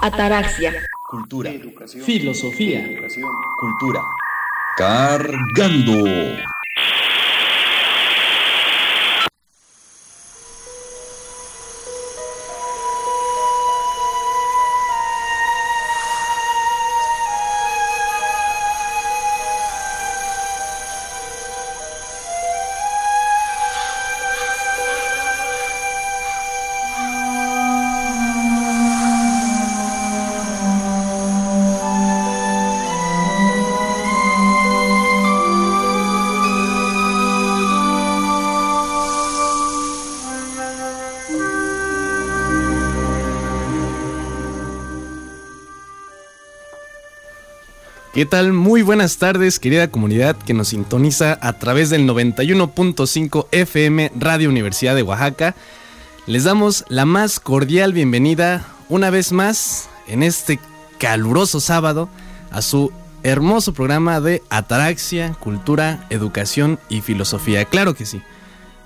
Ataraxia. Cultura. Educación. Filosofía. Educación. Cultura. Cargando. ¿Qué tal? Muy buenas tardes, querida comunidad que nos sintoniza a través del 91.5 FM Radio Universidad de Oaxaca. Les damos la más cordial bienvenida una vez más en este caluroso sábado a su hermoso programa de Ataraxia, Cultura, Educación y Filosofía. Claro que sí.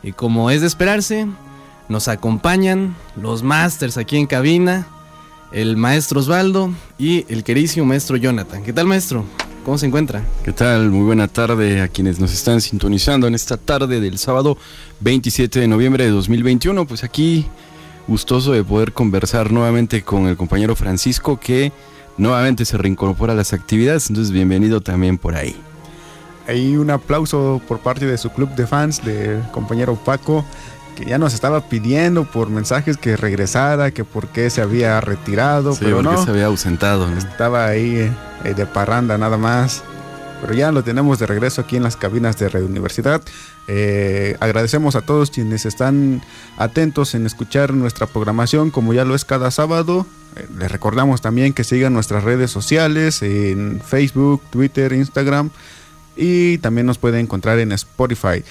Y como es de esperarse, nos acompañan los masters aquí en cabina, el maestro Osvaldo y el queridísimo maestro Jonathan. ¿Qué tal, maestro? ¿Cómo se encuentra? ¿Qué tal? Muy buena tarde a quienes nos están sintonizando en esta tarde del sábado 27 de noviembre de 2021. Pues aquí gustoso de poder conversar nuevamente con el compañero Francisco que nuevamente se reincorpora a las actividades. Entonces, bienvenido también por ahí. Ahí un aplauso por parte de su club de fans, del compañero Paco, que ya nos estaba pidiendo por mensajes que regresara, que por qué se había retirado, Sí, pero no, se había ausentado. ¿no? estaba ahí eh, de parranda nada más. Pero ya lo tenemos de regreso aquí en las cabinas de Red Universidad. Eh, agradecemos a todos quienes están atentos en escuchar nuestra programación, como ya lo es cada sábado. Eh, les recordamos también que sigan nuestras redes sociales en Facebook, Twitter, Instagram y también nos pueden encontrar en Spotify.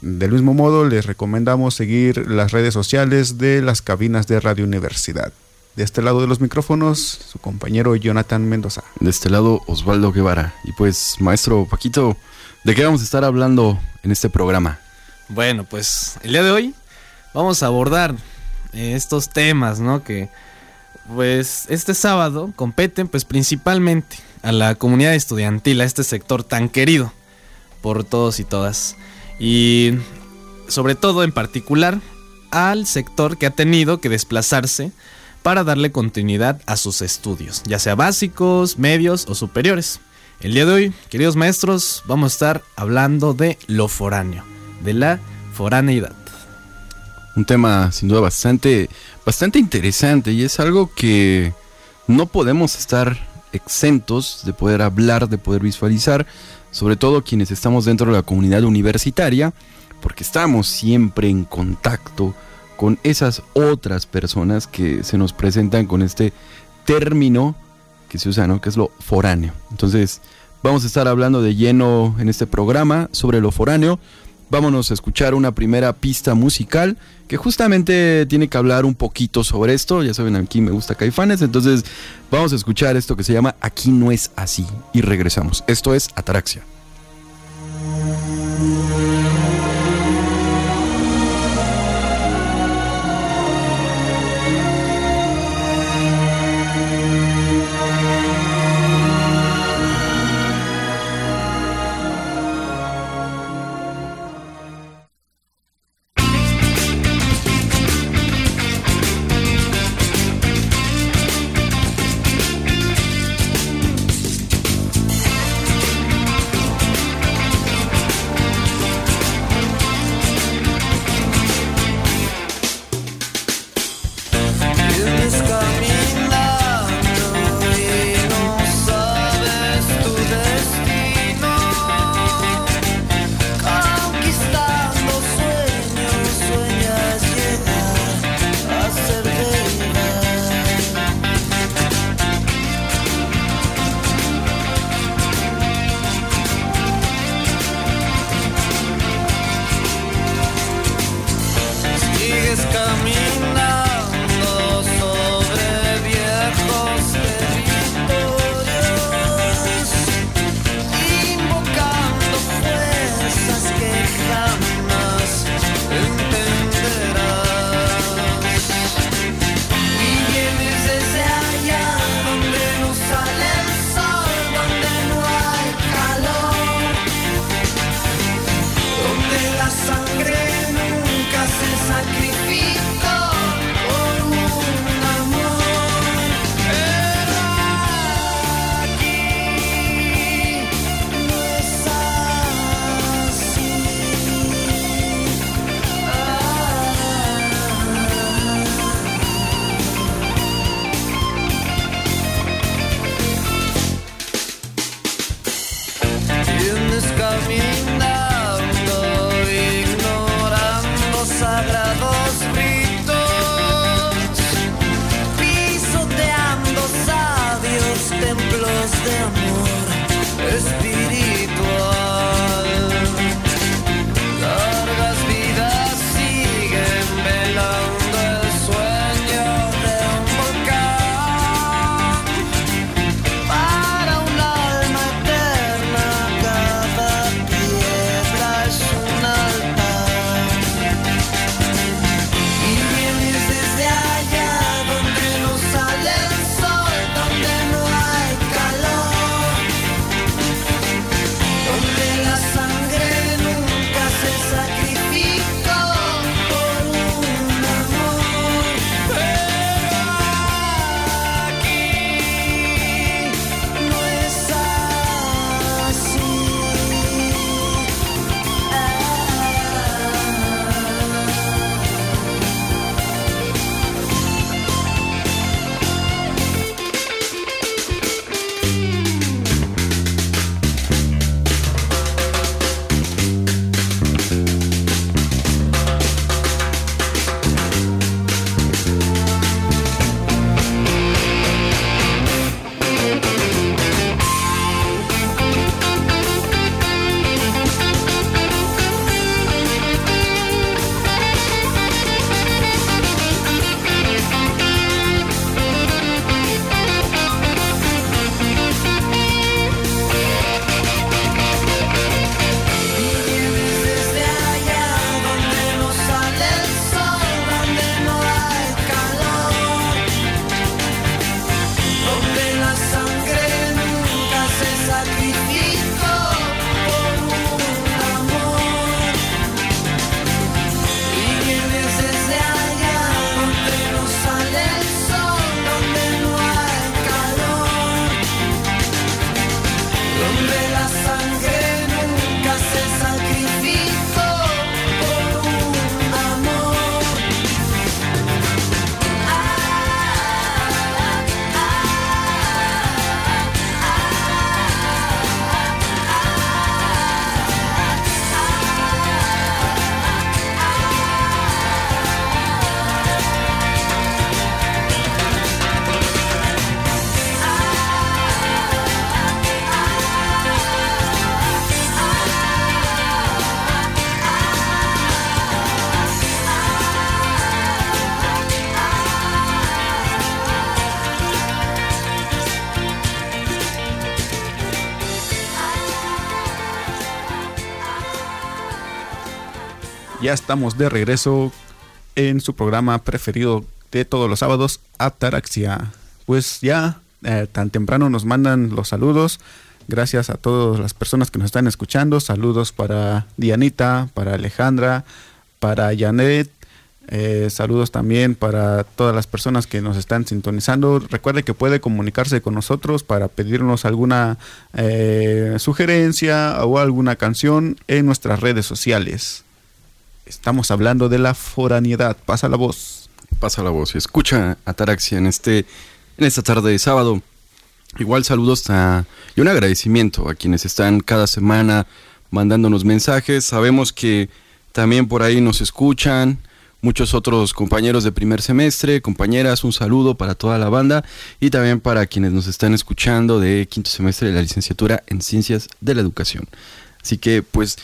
Del mismo modo, les recomendamos seguir las redes sociales de las cabinas de Radio Universidad. De este lado de los micrófonos, su compañero Jonathan Mendoza. De este lado, Osvaldo Guevara. Y pues, maestro Paquito, ¿de qué vamos a estar hablando en este programa? Bueno, pues el día de hoy vamos a abordar eh, estos temas, ¿no? Que pues este sábado competen pues principalmente a la comunidad estudiantil, a este sector tan querido por todos y todas. Y sobre todo en particular al sector que ha tenido que desplazarse para darle continuidad a sus estudios, ya sea básicos, medios o superiores. El día de hoy, queridos maestros, vamos a estar hablando de lo foráneo, de la foraneidad. Un tema sin duda bastante, bastante interesante y es algo que no podemos estar exentos de poder hablar, de poder visualizar, sobre todo quienes estamos dentro de la comunidad universitaria, porque estamos siempre en contacto con esas otras personas que se nos presentan con este término que se usa, ¿no? Que es lo foráneo. Entonces, vamos a estar hablando de lleno en este programa sobre lo foráneo. Vámonos a escuchar una primera pista musical que justamente tiene que hablar un poquito sobre esto. Ya saben, aquí me gusta Caifanes. Entonces, vamos a escuchar esto que se llama Aquí no es así. Y regresamos. Esto es Ataraxia. Estamos de regreso en su programa preferido de todos los sábados, Ataraxia. Pues ya eh, tan temprano nos mandan los saludos. Gracias a todas las personas que nos están escuchando. Saludos para Dianita, para Alejandra, para Janet. Eh, saludos también para todas las personas que nos están sintonizando. Recuerde que puede comunicarse con nosotros para pedirnos alguna eh, sugerencia o alguna canción en nuestras redes sociales. Estamos hablando de la foraniedad. Pasa la voz. Pasa la voz y escucha Ataraxia en, este, en esta tarde de sábado. Igual saludos a, y un agradecimiento a quienes están cada semana mandándonos mensajes. Sabemos que también por ahí nos escuchan muchos otros compañeros de primer semestre, compañeras, un saludo para toda la banda y también para quienes nos están escuchando de quinto semestre de la licenciatura en Ciencias de la Educación. Así que pues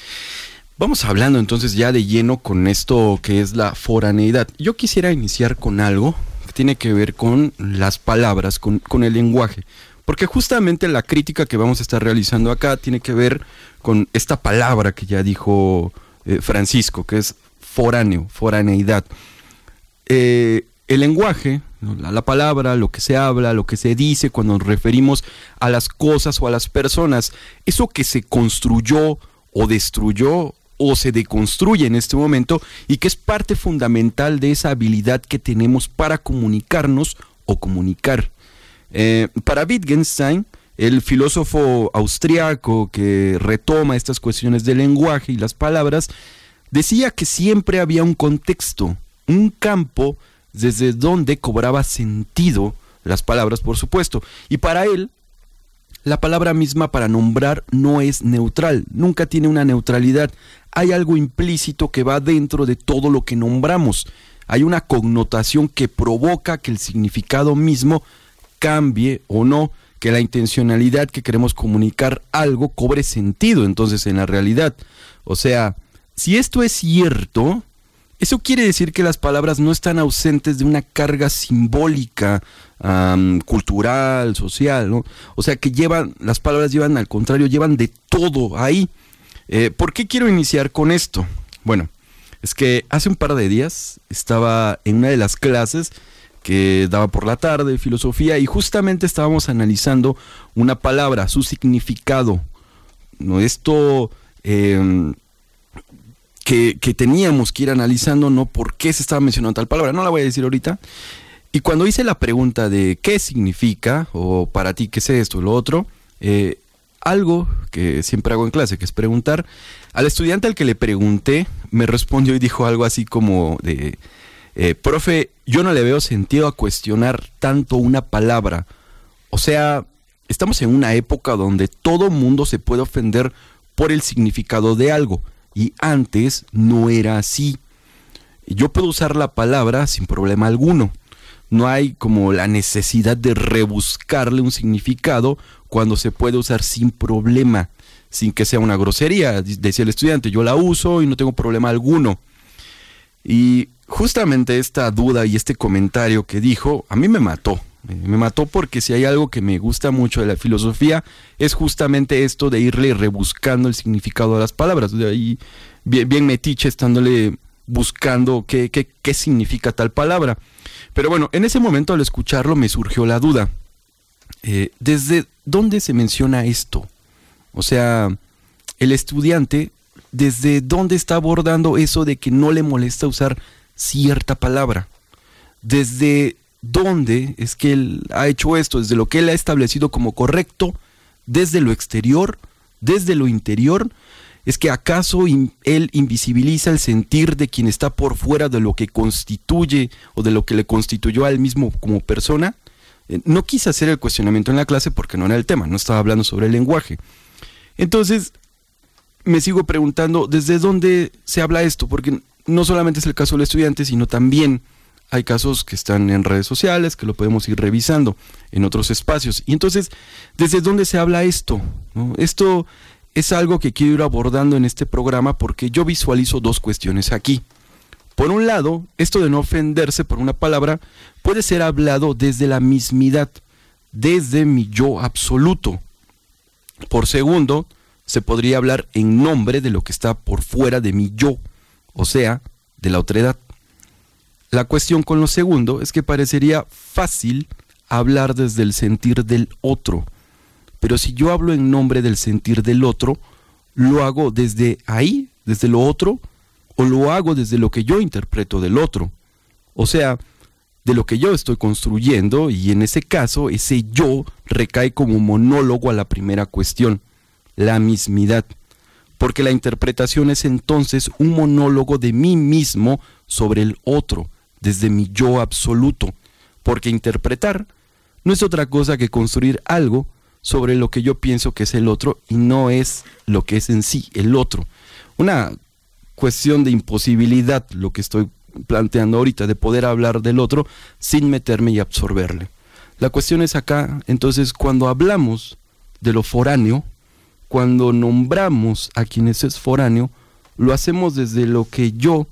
vamos hablando entonces ya de lleno con esto que es la foraneidad. Yo quisiera iniciar con algo que tiene que ver con las palabras, con, con el lenguaje. Porque justamente la crítica que vamos a estar realizando acá tiene que ver con esta palabra que ya dijo eh, Francisco, que es foráneo, foraneidad. Eh, el lenguaje, la, la, palabra, lo que se habla, lo que se dice cuando nos referimos a las cosas o a las personas, eso que se construyó o destruyó o se deconstruye en este momento y que es parte fundamental de esa habilidad que tenemos para comunicarnos o comunicar. Eh, para Wittgenstein, el filósofo austriaco que retoma estas cuestiones del lenguaje y las palabras, decía que siempre había un contexto, un campo desde donde cobraba sentido las palabras, por supuesto. Y para él, la palabra misma para nombrar no es neutral, nunca tiene una neutralidad. Hay algo implícito que va dentro de todo lo que nombramos. Hay una connotación que provoca que el significado mismo cambie o no, que la intencionalidad que queremos comunicar algo cobre sentido entonces en la realidad. O sea, si esto es cierto, eso quiere decir que las palabras no están ausentes de una carga simbólica, cultural, social, ¿no? O sea que llevan, las palabras llevan al contrario, llevan de todo ahí. Eh, ¿Por qué quiero iniciar con esto? Bueno, es que hace un par de días estaba en una de las clases que daba por la tarde, filosofía, y justamente estábamos analizando una palabra, su significado. ¿no? Esto eh, que, teníamos que ir analizando, ¿no? ¿Por qué se estaba mencionando tal palabra? No la voy a decir ahorita. Y cuando hice la pregunta de qué significa, o para ti qué es esto, lo otro, eh, algo que siempre hago en clase, que es preguntar, al estudiante al que le pregunté, me respondió y dijo algo así como de eh, profe, yo no le veo sentido a cuestionar tanto una palabra. O sea, estamos en una época donde todo mundo se puede ofender por el significado de algo. Y antes no era así. Yo puedo usar la palabra sin problema alguno. No hay como la necesidad de rebuscarle un significado cuando se puede usar sin problema, sin que sea una grosería. Decía el estudiante, yo la uso y no tengo problema alguno. Y justamente esta duda y este comentario que dijo, a mí me mató. Me mató porque si hay algo que me gusta mucho de la filosofía es justamente esto de irle rebuscando el significado de las palabras. De ahí bien, bien metiche estándole buscando qué, qué, qué significa tal palabra. Pero bueno, en ese momento al escucharlo me surgió la duda. Eh, ¿Desde dónde se menciona esto? O sea, el estudiante, ¿desde dónde está abordando eso de que no le molesta usar cierta palabra. ¿Desde dónde es que él ha hecho esto? Desde lo que él ha establecido como correcto, desde lo exterior, desde lo interior. ¿Es que acaso él invisibiliza el sentir de quien está por fuera de lo que constituye o de lo que le constituyó a él mismo como persona? Eh, no quise hacer el cuestionamiento en la clase porque no era el tema, no estaba hablando sobre el lenguaje. Entonces, me sigo preguntando, ¿desde dónde se habla esto? Porque no solamente es el caso del estudiante, sino también hay casos que están en redes sociales, que lo podemos ir revisando en otros espacios. Y entonces, ¿desde dónde se habla esto? Esto es algo que quiero ir abordando en este programa porque yo visualizo dos cuestiones aquí. Por un lado, esto de no ofenderse por una palabra puede ser hablado desde la mismidad, desde mi yo absoluto. Por segundo, se podría hablar en nombre de lo que está por fuera de mi yo o sea, de la otredad. La cuestión con lo segundo es que parecería fácil hablar desde el sentir del otro, pero si yo hablo en nombre del sentir del otro, lo hago desde ahí, desde lo otro, o lo hago desde lo que yo interpreto del otro. O sea, de lo que yo estoy construyendo y en ese caso ese yo recae como monólogo a la primera cuestión, la mismidad, porque la interpretación es entonces un monólogo de mí mismo sobre el otro, desde mi yo absoluto, porque interpretar no es otra cosa que construir algo sobre lo que yo pienso que es el otro y no es lo que es en sí el otro. Una cuestión de imposibilidad lo que estoy planteando ahorita, de poder hablar del otro sin meterme y absorberle. La cuestión es acá, entonces, cuando hablamos de lo foráneo, cuando nombramos a quienes es foráneo, lo hacemos desde lo que yo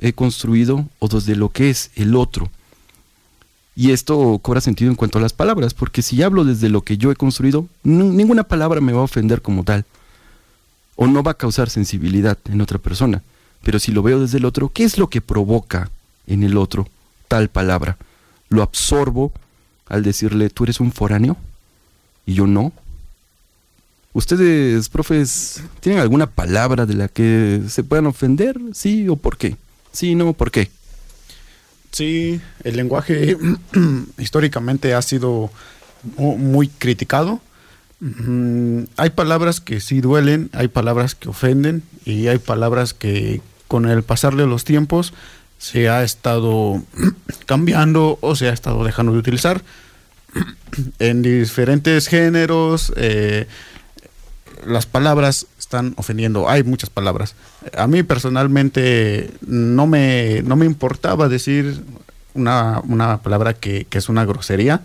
he construido o desde lo que es el otro. Y esto cobra sentido en cuanto a las palabras, porque si hablo desde lo que yo he construido, ninguna palabra me va a ofender como tal, o no va a causar sensibilidad en otra persona. Pero si lo veo desde el otro, ¿qué es lo que provoca en el otro tal palabra? ¿Lo absorbo al decirle, tú eres un foráneo? Y yo no. ¿Ustedes, profes, tienen alguna palabra de la que se puedan ofender? ¿Sí o por qué? Sí, no, ¿por qué? Sí, el lenguaje históricamente ha sido muy criticado. Mm, hay palabras que sí duelen, hay palabras que ofenden y hay palabras que con el pasar de los tiempos se ha estado cambiando o se ha estado dejando de utilizar en diferentes géneros. Eh, las palabras están ofendiendo. Hay muchas palabras. A mí personalmente no me, no me importaba decir una, una palabra que, que, es una grosería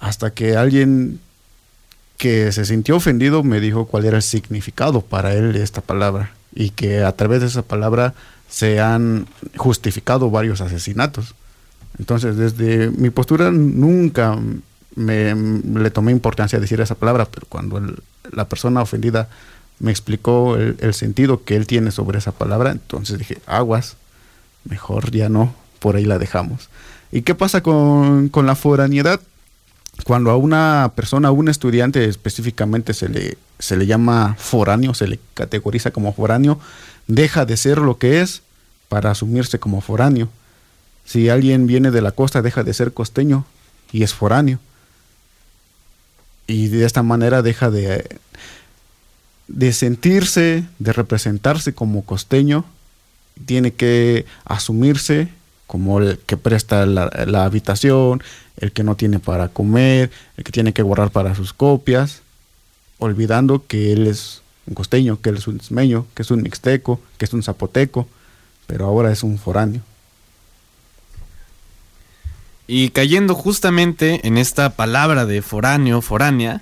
hasta que alguien que se sintió ofendido me dijo cuál era el significado para él de esta palabra y que a través de esa palabra se han justificado varios asesinatos. Entonces, desde mi postura nunca me, le tomé importancia decir esa palabra, pero cuando la persona ofendida me explicó el, sentido que él tiene sobre esa palabra, entonces dije, aguas, mejor ya no, por ahí la dejamos. ¿Y qué pasa con, con la foraniedad? Cuando a una persona, a un estudiante específicamente se le se le llama foráneo, se le categoriza como foráneo, deja de ser lo que es para asumirse como foráneo. Si alguien viene de la costa, deja de ser costeño y es foráneo. Y de esta manera deja de, de sentirse, de representarse como costeño, tiene que asumirse como el que presta la, habitación, el que no tiene para comer, el que tiene que guardar para sus copias olvidando que él es un costeño, que él es un ismeño, que es un mixteco, que es un zapoteco, pero ahora es un foráneo. Y cayendo justamente en esta palabra de foráneo, foránea,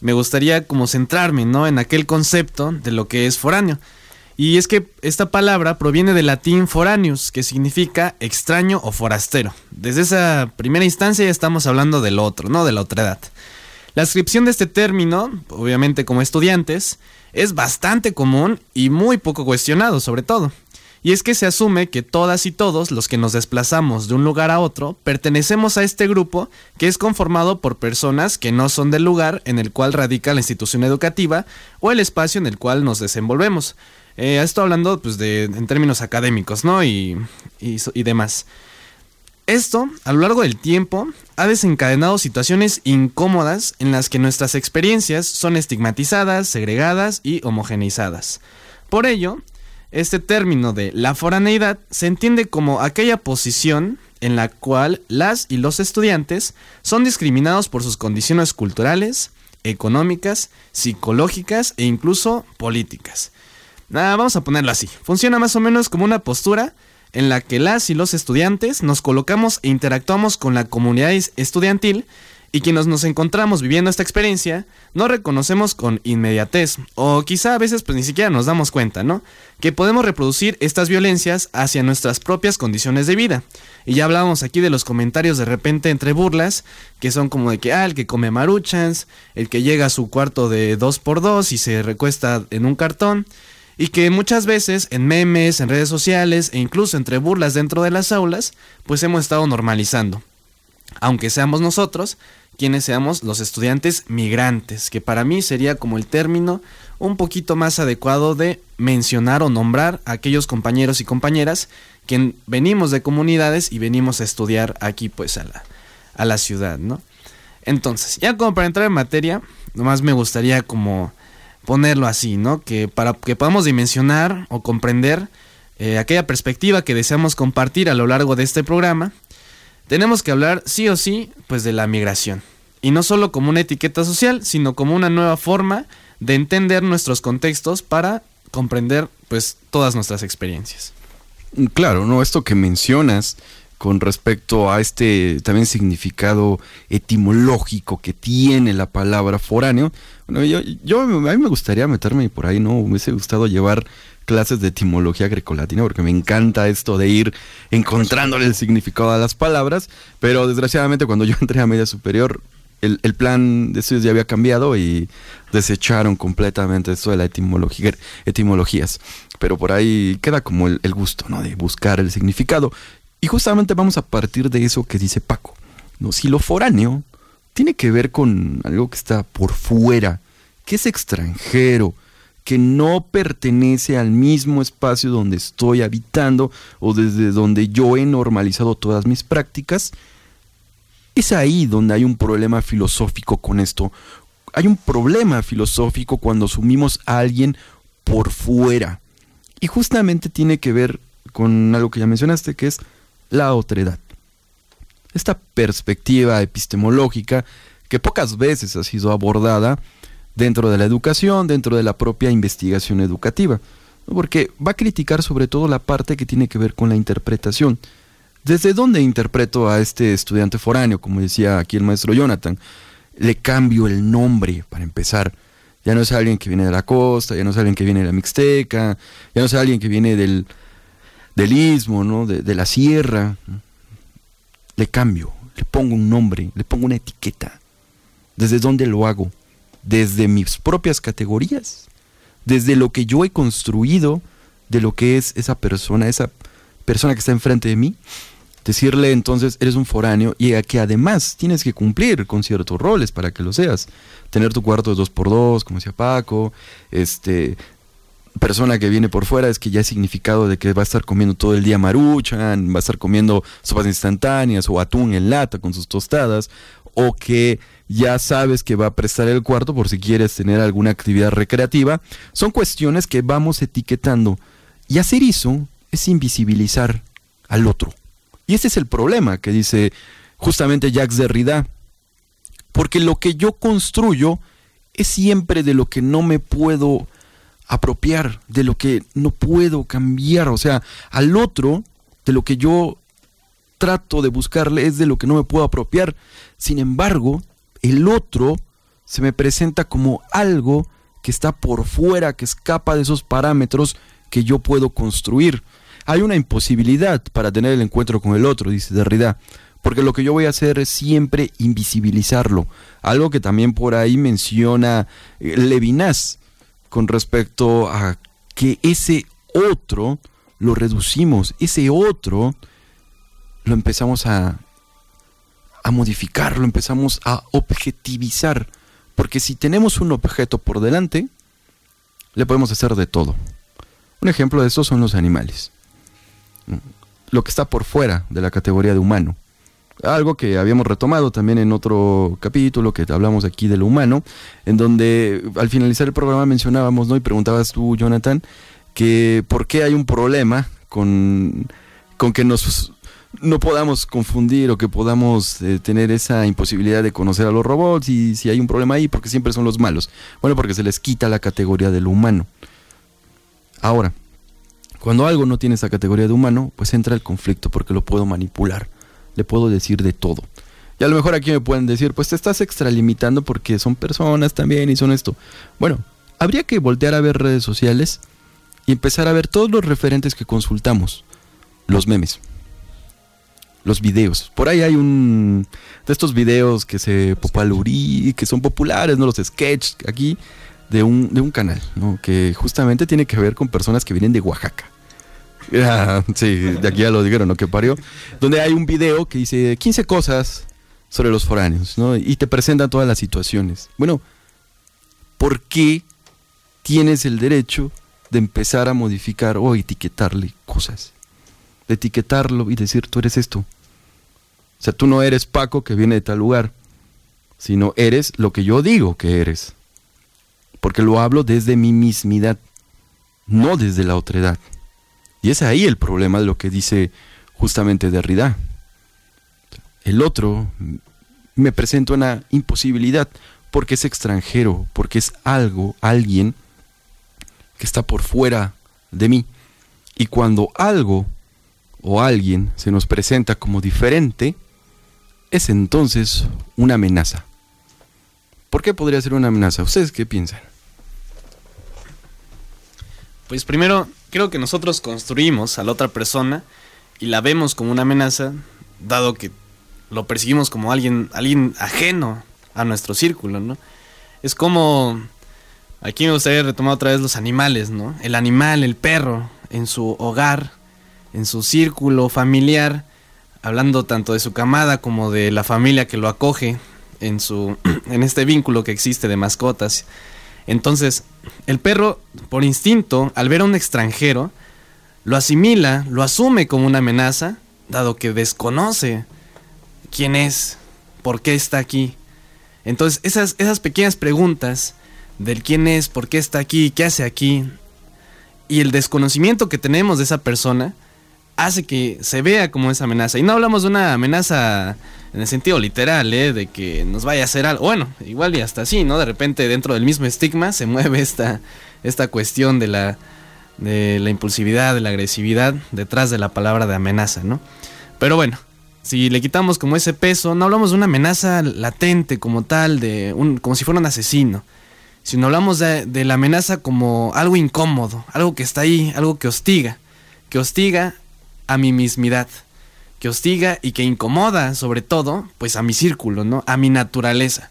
me gustaría como centrarme, ¿no? En aquel concepto de lo que es foráneo. Y es que esta palabra proviene del latín foráneos, que significa extraño o forastero. Desde esa primera instancia ya estamos hablando del otro, ¿no? De la otra edad. La descripción de este término, obviamente como estudiantes, es bastante común y muy poco cuestionado sobre todo. Y es que se asume que todas y todos los que nos desplazamos de un lugar a otro pertenecemos a este grupo que es conformado por personas que no son del lugar en el cual radica la institución educativa o el espacio en el cual nos desenvolvemos. Eh, esto hablando pues, de, en términos académicos, ¿no? y, y demás. Esto, a lo largo del tiempo, ha desencadenado situaciones incómodas en las que nuestras experiencias son estigmatizadas, segregadas y homogeneizadas. Por ello, este término de la foraneidad se entiende como aquella posición en la cual las y los estudiantes son discriminados por sus condiciones culturales, económicas, psicológicas e incluso políticas. vamos a ponerlo así. Funciona más o menos como una postura en la que las y los estudiantes nos colocamos e interactuamos con la comunidad estudiantil y quienes nos encontramos viviendo esta experiencia no reconocemos con inmediatez o quizá a veces pues ni siquiera nos damos cuenta, ¿no? Que podemos reproducir estas violencias hacia nuestras propias condiciones de vida. Y ya hablábamos aquí de los comentarios de repente entre burlas, que son como de que, ah, el que come maruchans, el que llega a su cuarto de dos por dos y se recuesta en un cartón, y que muchas veces en memes, en redes sociales e incluso entre burlas dentro de las aulas, pues hemos estado normalizando. Aunque seamos nosotros quienes seamos los estudiantes migrantes, que para mí sería como el término un poquito más adecuado de mencionar o nombrar a aquellos compañeros y compañeras que venimos de comunidades y venimos a estudiar aquí pues a la, a la ciudad, ¿no? Entonces, ya como para entrar en materia, nomás me gustaría como ponerlo así, ¿no? Que para que podamos dimensionar o comprender eh, aquella perspectiva que deseamos compartir a lo largo de este programa, tenemos que hablar sí o sí, pues de la migración. Y no solo como una etiqueta social, sino como una nueva forma de entender nuestros contextos para comprender pues todas nuestras experiencias. Claro, no, esto que mencionas con respecto a este también significado etimológico que tiene la palabra foráneo. Bueno, yo, a mí me gustaría meterme por ahí, ¿no? Me hubiese gustado llevar clases de etimología grecolatina porque me encanta esto de ir encontrándole el significado a las palabras, pero desgraciadamente cuando yo entré a media superior el, plan de estudios ya había cambiado y desecharon completamente esto de la etimología, etimologías. Pero por ahí queda como el, el, gusto, ¿no? De buscar el significado. Y justamente vamos a partir de eso que dice Paco. ¿no? Si lo foráneo tiene que ver con algo que está por fuera, que es extranjero, que no pertenece al mismo espacio donde estoy habitando o desde donde yo he normalizado todas mis prácticas, es ahí donde hay un problema filosófico con esto. Hay un problema filosófico cuando asumimos a alguien por fuera. Y justamente tiene que ver con algo que ya mencionaste, que es la otredad. Esta perspectiva epistemológica que pocas veces ha sido abordada dentro de la educación, dentro de la propia investigación educativa, porque va a criticar sobre todo la parte que tiene que ver con la interpretación. ¿Desde dónde interpreto a este estudiante foráneo, como decía aquí el maestro Jonathan? Le cambio el nombre para empezar. Ya no es alguien que viene de la costa, ya no es alguien que viene de la Mixteca, ya no es alguien que viene del, del istmo, ¿no? de, la sierra. Le cambio, le pongo un nombre, le pongo una etiqueta. ¿Desde dónde lo hago? Desde mis propias categorías, desde lo que yo he construido de lo que es esa persona, esa persona que está enfrente de mí. Decirle entonces, eres un foráneo y a que además tienes que cumplir con ciertos roles para que lo seas. Tener tu cuarto de dos por dos, como decía Paco, este, persona que viene por fuera es que ya es significado de que va a estar comiendo todo el día maruchan, va a estar comiendo sopas instantáneas o atún en lata con sus tostadas, o que ya sabes que va a prestar el cuarto por si quieres tener alguna actividad recreativa. Son cuestiones que vamos etiquetando. Y hacer eso es invisibilizar al otro. Y ese es el problema que dice justamente Jacques Derrida. Porque lo que yo construyo es siempre de lo que no me puedo apropiar, de lo que no puedo cambiar. O sea, al otro, de lo que yo trato de buscarle es de lo que no me puedo apropiar. Sin embargo, el otro se me presenta como algo que está por fuera, que escapa de esos parámetros que yo puedo construir. Hay una imposibilidad para tener el encuentro con el otro, dice Derrida, porque lo que yo voy a hacer es siempre invisibilizarlo. Algo que también por ahí menciona eh, Levinas con respecto a que ese otro lo reducimos, ese otro lo empezamos a, a modificar, lo empezamos a objetivizar. Porque si tenemos un objeto por delante, le podemos hacer de todo. Un ejemplo de eso son los animales. Lo que está por fuera de la categoría de humano. Algo que habíamos retomado también en otro capítulo que hablamos aquí de lo humano, en donde al finalizar el programa mencionábamos, ¿no? Y preguntabas tú, Jonathan, que por qué hay un problema con, con que nos no podamos confundir o que podamos eh, tener esa imposibilidad de conocer a los robots y si hay un problema ahí, porque siempre son los malos. Bueno, porque se les quita la categoría del humano. Ahora, cuando algo no tiene esa categoría de humano, pues entra el conflicto porque lo puedo manipular, le puedo decir de todo. Y a lo mejor aquí me pueden decir, pues te estás extralimitando porque son personas también y son esto. Bueno, habría que voltear a ver redes sociales y empezar a ver todos los referentes que consultamos. Los memes. Los videos. Por ahí hay un de estos videos que se popularí, que son populares, no los sketches aquí de un, de un canal, ¿no? Que justamente tiene que ver con personas que vienen de Oaxaca. Sí, de aquí ya lo dijeron, ¿no? Que parió. Donde hay un video que dice 15 cosas sobre los foráneos, ¿no? Y te presentan todas las situaciones. Bueno, ¿por qué tienes el derecho de empezar a modificar o etiquetarle cosas? De etiquetarlo y decir, tú eres esto. O sea, tú no eres Paco que viene de tal lugar, sino eres lo que yo digo que eres. Porque lo hablo desde mi mismidad, no desde la otredad. Y es ahí el problema de lo que dice justamente Derrida. El otro me presenta una imposibilidad porque es extranjero, porque es algo, alguien que está por fuera de mí. Y cuando algo o alguien se nos presenta como diferente, es entonces una amenaza. ¿Por qué podría ser una amenaza? ¿Ustedes qué piensan? Pues primero, creo que nosotros construimos a la otra persona y la vemos como una amenaza, dado que lo percibimos como alguien, alguien ajeno a nuestro círculo, ¿no? Es como, aquí me gustaría retomar otra vez los animales, ¿no? El animal, el perro, en su hogar, en su círculo familiar, hablando tanto de su camada como de la familia que lo acoge en su en este vínculo que existe de mascotas. Entonces, el perro por instinto, al ver a un extranjero, lo asimila, lo asume como una amenaza, dado que desconoce quién es, por qué está aquí. Entonces, esas, esas pequeñas preguntas del quién es, por qué está aquí, qué hace aquí, y el desconocimiento que tenemos de esa persona, hace que se vea como esa amenaza. Y no hablamos de una amenaza en el sentido literal, ¿eh? de que nos vaya a hacer algo. Bueno, igual y hasta así, ¿no? De repente dentro del mismo estigma se mueve esta, esta cuestión de la, de la impulsividad, de la agresividad detrás de la palabra de amenaza, ¿no? Pero bueno, si le quitamos como ese peso, no hablamos de una amenaza latente como tal, de un, como si fuera un asesino, sino hablamos de, de la amenaza como algo incómodo, algo que está ahí, algo que hostiga, que hostiga a mi mismidad, que hostiga y que incomoda sobre todo, pues a mi círculo, ¿no? A mi naturaleza.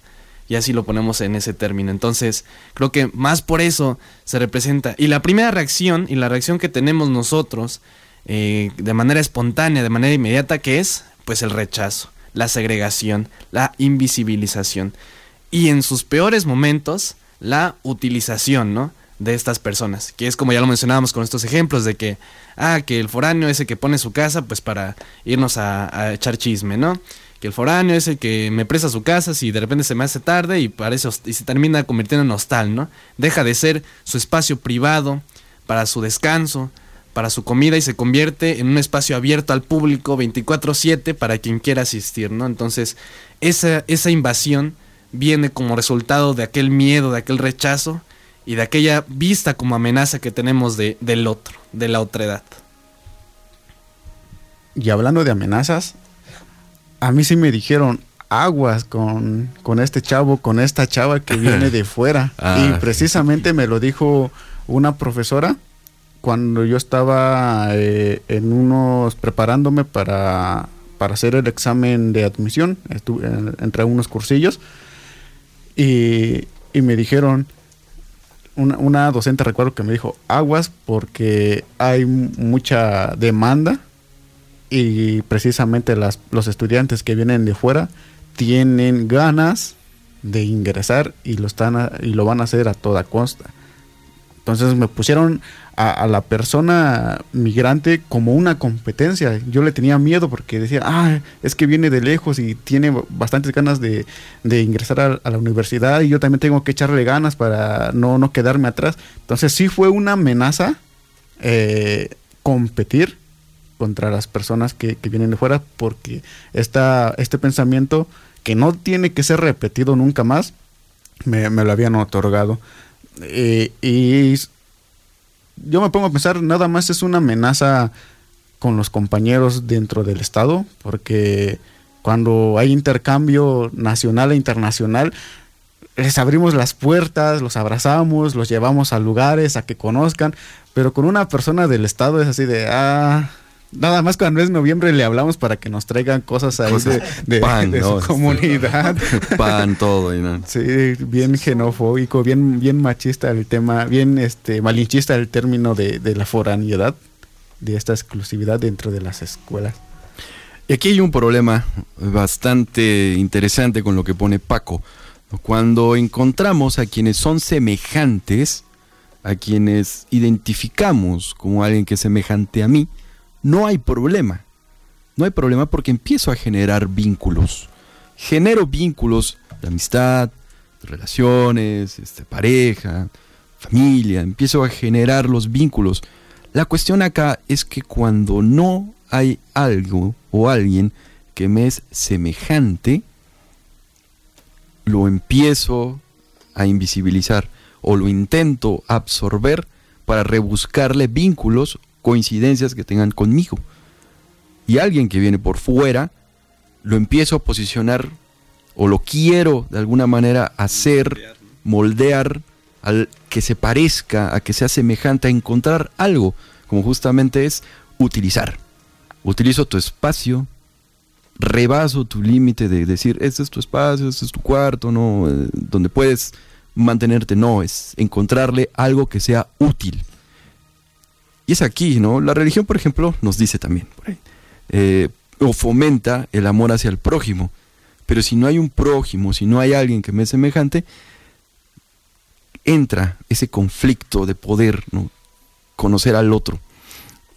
Y así lo ponemos en ese término. Entonces, creo que más por eso se representa. Y la primera reacción, y la reacción que tenemos nosotros, eh, de manera espontánea, de manera inmediata, que es, pues el rechazo, la segregación, la invisibilización. Y en sus peores momentos, la utilización, ¿no? De estas personas, que es como ya lo mencionábamos con estos ejemplos de que, ah, que el foráneo es el que pone su casa pues para irnos a, a echar chisme, ¿no? Que el foráneo es el que me presta su casa si de repente se me hace tarde y, parece, y se termina convirtiendo en hostal, ¿no? Deja de ser su espacio privado para su descanso, para su comida y se convierte en un espacio abierto al público 24/7 para quien quiera asistir, ¿no? Entonces, esa, esa invasión viene como resultado de aquel miedo, de aquel rechazo y de aquella vista como amenaza que tenemos de, del otro, de la otredad. Y hablando de amenazas, a mí sí me dijeron aguas con, con este chavo, con esta chava que viene de fuera. Ah, y precisamente me lo dijo una profesora cuando yo estaba eh, en unos preparándome para, para hacer el examen de admisión, estuve, entre unos cursillos, y, y me dijeron, una, una, docente recuerdo que me dijo aguas porque hay mucha demanda y precisamente las, los estudiantes que vienen de fuera tienen ganas de ingresar y lo están a, y lo van a hacer a toda costa. Entonces me pusieron a, la persona migrante como una competencia. Yo le tenía miedo porque decía, ah, es que viene de lejos y tiene bastantes ganas de, de ingresar a, a, la universidad y yo también tengo que echarle ganas para no, no quedarme atrás. Entonces sí fue una amenaza eh, competir contra las personas que, que, vienen de fuera porque esta, este pensamiento que no tiene que ser repetido nunca más, me, me lo habían otorgado. Eh, y yo me pongo a pensar, nada más es una amenaza con los compañeros dentro del Estado, porque cuando hay intercambio nacional e internacional, les abrimos las puertas, los abrazamos, los llevamos a lugares a que conozcan, pero con una persona del Estado es así de, ah, Nada más cuando es noviembre le hablamos para que nos traigan cosas ahí Cosas. de, de- Pan, de ¿no? su comunidad. Pan, todo. y no. Sí, bien xenofóbico, bien, bien machista el tema, bien este malinchista el término de, de la foraniedad, de esta exclusividad dentro de las escuelas. Y aquí hay un problema bastante interesante con lo que pone Paco. Cuando encontramos a quienes son semejantes, a quienes identificamos como alguien que es semejante a mí, no hay problema. No hay problema porque empiezo a generar vínculos. Genero vínculos de amistad, de relaciones, este, pareja, familia. Empiezo a generar los vínculos. La cuestión acá es que cuando no hay algo o alguien que me es semejante, lo empiezo a invisibilizar o lo intento absorber para rebuscarle vínculos, coincidencias que tengan conmigo. Y alguien que viene por fuera, lo empiezo a posicionar o lo quiero de alguna manera hacer, moldear al que se parezca, a que sea semejante, a encontrar algo, como justamente es utilizar. Utilizo tu espacio, rebaso tu límite de decir, este es tu espacio, este es tu cuarto, no, Eh, donde puedes mantenerte, no, es encontrarle algo que sea útil. Y es aquí, ¿no? La religión, por ejemplo, nos dice también, eh, o fomenta el amor hacia el prójimo. Pero si no hay un prójimo, si no hay alguien que me es semejante, entra ese conflicto de poder, ¿no? Conocer al otro.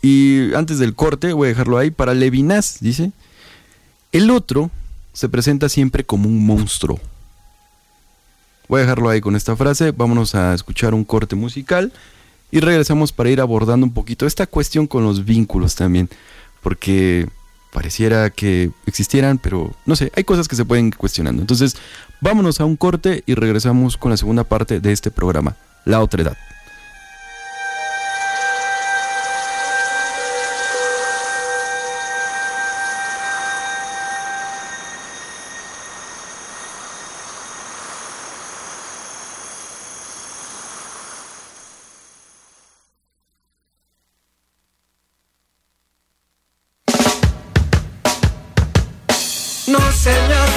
Y antes del corte, voy a dejarlo ahí, para Levinas, dice, el otro se presenta siempre como un monstruo. Voy a dejarlo ahí con esta frase, vámonos a escuchar un corte musical y regresamos para ir abordando un poquito esta cuestión con los vínculos también, porque pareciera que existieran, pero no sé, hay cosas que se pueden ir cuestionando. Entonces, vámonos a un corte y regresamos con la segunda parte de este programa, La otra edad. No, señor,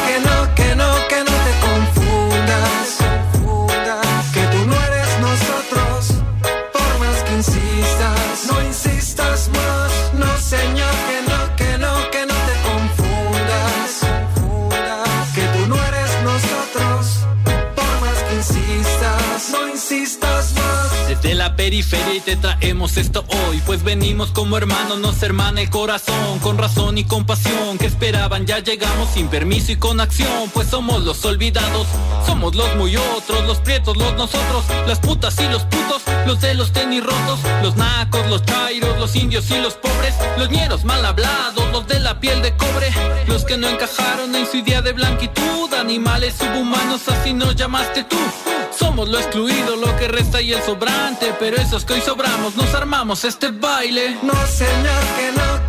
periferia y te traemos esto hoy. Pues venimos como hermanos, nos hermana el corazón. Con razón y compasión que esperaban Ya llegamos sin permiso y con acción. Pues somos los olvidados, somos los muy otros Los prietos, los nosotros, las putas y los putos Los de los tenis rotos, los nacos, los chairos Los indios y los pobres, los ñeros mal hablados Los de la piel de cobre, los que no encajaron en su idea de blanquitud Animales subhumanos, así nos llamaste tú. Somos lo excluido, lo que resta y el sobrante Pero esos que hoy sobramos, nos armamos este baile. No, señor, que no,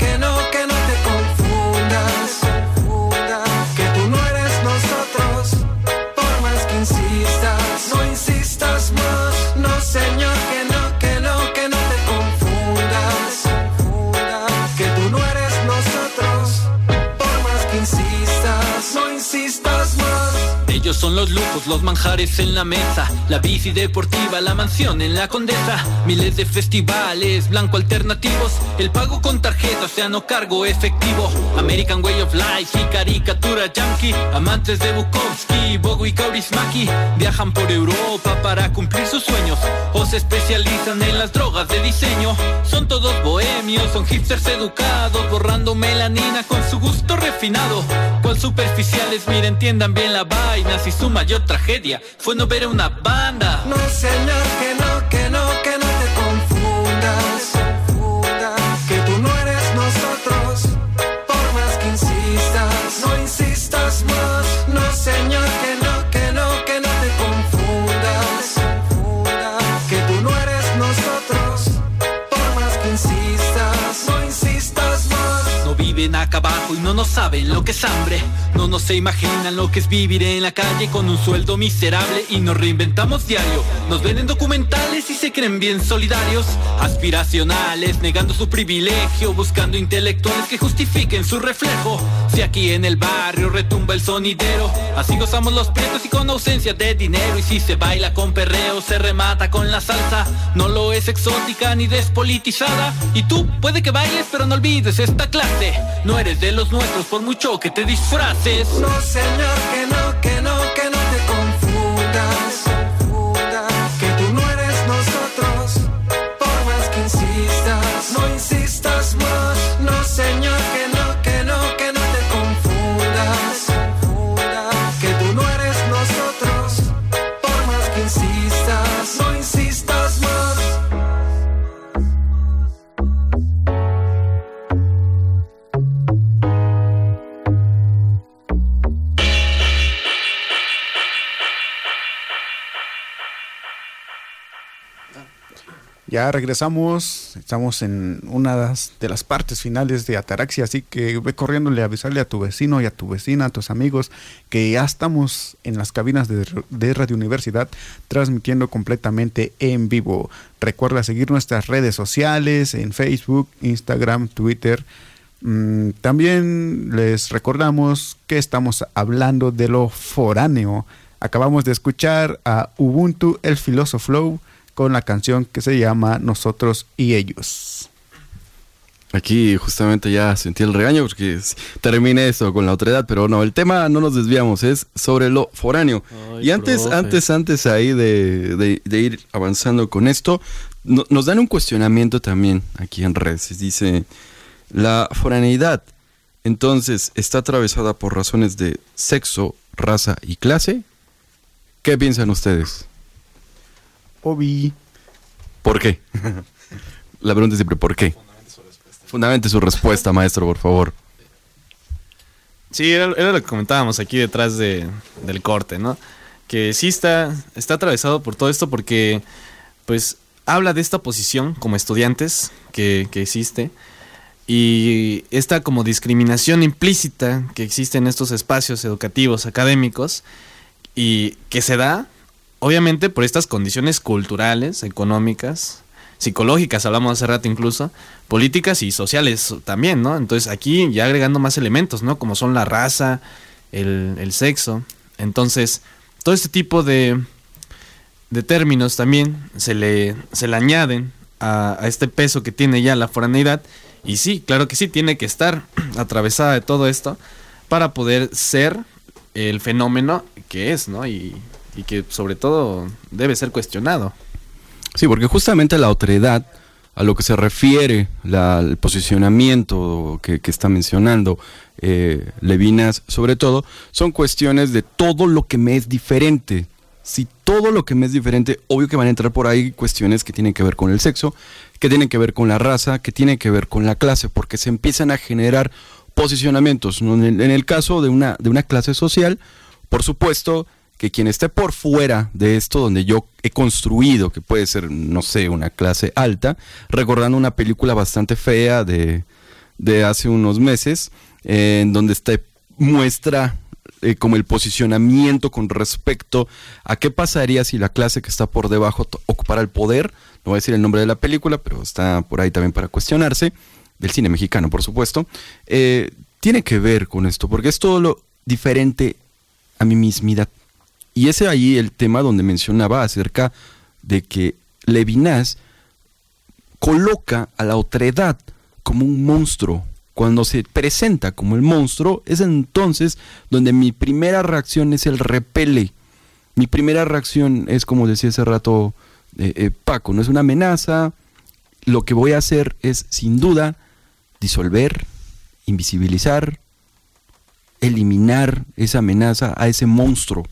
Son los lujos, los manjares en la mesa. La bici deportiva, la mansión en la condesa. Miles de festivales, blanco alternativos. El pago con tarjeta, o sea no cargo efectivo. American Way of Life y caricatura yankee. Amantes de Bukowski, Bogo y Kaurismäki Viajan por Europa para cumplir sus sueños. O se especializan en las drogas de diseño. Son todos bohemios, son hipsters educados Borrando melanina con su gusto refinado. Cual superficiales, mira, entiendan bien la vaina Si su mayor tragedia fue no ver a una banda No, señor, que no, que no, que no te confundas. Que tú no eres nosotros, por más que insistas. No insistas más. No, señor, que no, que no, que no te confundas. Que tú no eres nosotros, por más que insistas. No insistas más. No viven acá abajo y no nos saben lo que es hambre, no nos se imaginan lo que es vivir en la calle con un sueldo miserable y nos reinventamos diario. Nos ven en documentales y se creen bien solidarios, aspiracionales, negando su privilegio, buscando intelectuales que justifiquen su reflejo. Si aquí en el barrio retumba el sonidero, así gozamos los prietos y con ausencia de dinero. Y si se baila con perreo, se remata con la salsa, no lo es exótica ni despolitizada. Y tú puede que bailes, pero no olvides esta clase. No eres de los nuestros por mucho que te disfraces. No, señor, que Ya regresamos, estamos en una de las- partes finales de Ataraxia, así que ve corriéndole a avisarle a tu vecino y a tu vecina, a tus amigos, que ya estamos en las cabinas de, Radio Universidad transmitiendo completamente en vivo. Recuerda seguir nuestras redes sociales en Facebook, Instagram, Twitter. Mm, también les recordamos que estamos hablando de lo foráneo. Acabamos de escuchar a Ubuntu, el Philosoph Flow, con la canción que se llama Nosotros y Ellos. Aquí justamente ya sentí el regaño porque terminé esto con la otra edad, pero no, el tema no nos desviamos, es sobre lo foráneo. Ay, y antes, profe. antes, antes ahí de, de- de ir avanzando con esto, no- nos dan un cuestionamiento también aquí en redes. Dice, la foraneidad, entonces, ¿está atravesada por razones de sexo, raza y clase? ¿Qué piensan ustedes? Obi. ¿Por qué? La pregunta es siempre ¿por qué? Fundamente su respuesta, maestro, por favor. Sí, era, era lo que comentábamos aquí detrás de, del corte, ¿no? Que sí está, está atravesado por todo esto porque, pues, habla de esta posición como estudiantes que, que existe y esta como discriminación implícita que existe en estos espacios educativos, académicos, y que se da, obviamente, por estas condiciones culturales, económicas, psicológicas, hablamos hace rato incluso, políticas y sociales también, ¿no? Entonces aquí ya agregando más elementos, ¿no? Como son la raza, el, el sexo. Entonces, todo este tipo de, de términos también se le, se le añaden a, a este peso que tiene ya la foraneidad. Y sí, claro que sí, tiene que estar atravesada de todo esto para poder ser el fenómeno que es, ¿no? Y, y que sobre todo debe ser cuestionado. Sí, porque justamente la otredad, a lo que se refiere el posicionamiento que, que está mencionando eh, Levinas, sobre todo, son cuestiones de todo lo que me es diferente. Si todo lo que me es diferente, obvio que van a entrar por ahí cuestiones que tienen que ver con el sexo, que tienen que ver con la raza, que tienen que ver con la clase, porque se empiezan a generar posicionamientos. En, el, en el caso de una, de una clase social, por supuesto que quien esté por fuera de esto, donde yo he construido, que puede ser, no sé, una clase alta, recordando una película bastante fea de, de hace unos meses, en donde muestra eh, como el posicionamiento con respecto a qué pasaría si la clase que está por debajo ocupara el poder, no voy a decir el nombre de la película, pero está por ahí también para cuestionarse, del cine mexicano, por supuesto, eh, tiene que ver con esto, porque es todo lo diferente a mi mismidad. Y ese ahí el tema donde mencionaba acerca de que Levinas coloca a la otredad como un monstruo. Cuando se presenta como el monstruo, es entonces donde mi primera reacción es el repele. Mi primera reacción es, como decía hace rato eh, eh, Paco, no es una amenaza. Lo que voy a hacer es, sin duda, disolver, invisibilizar, eliminar esa amenaza a ese monstruo.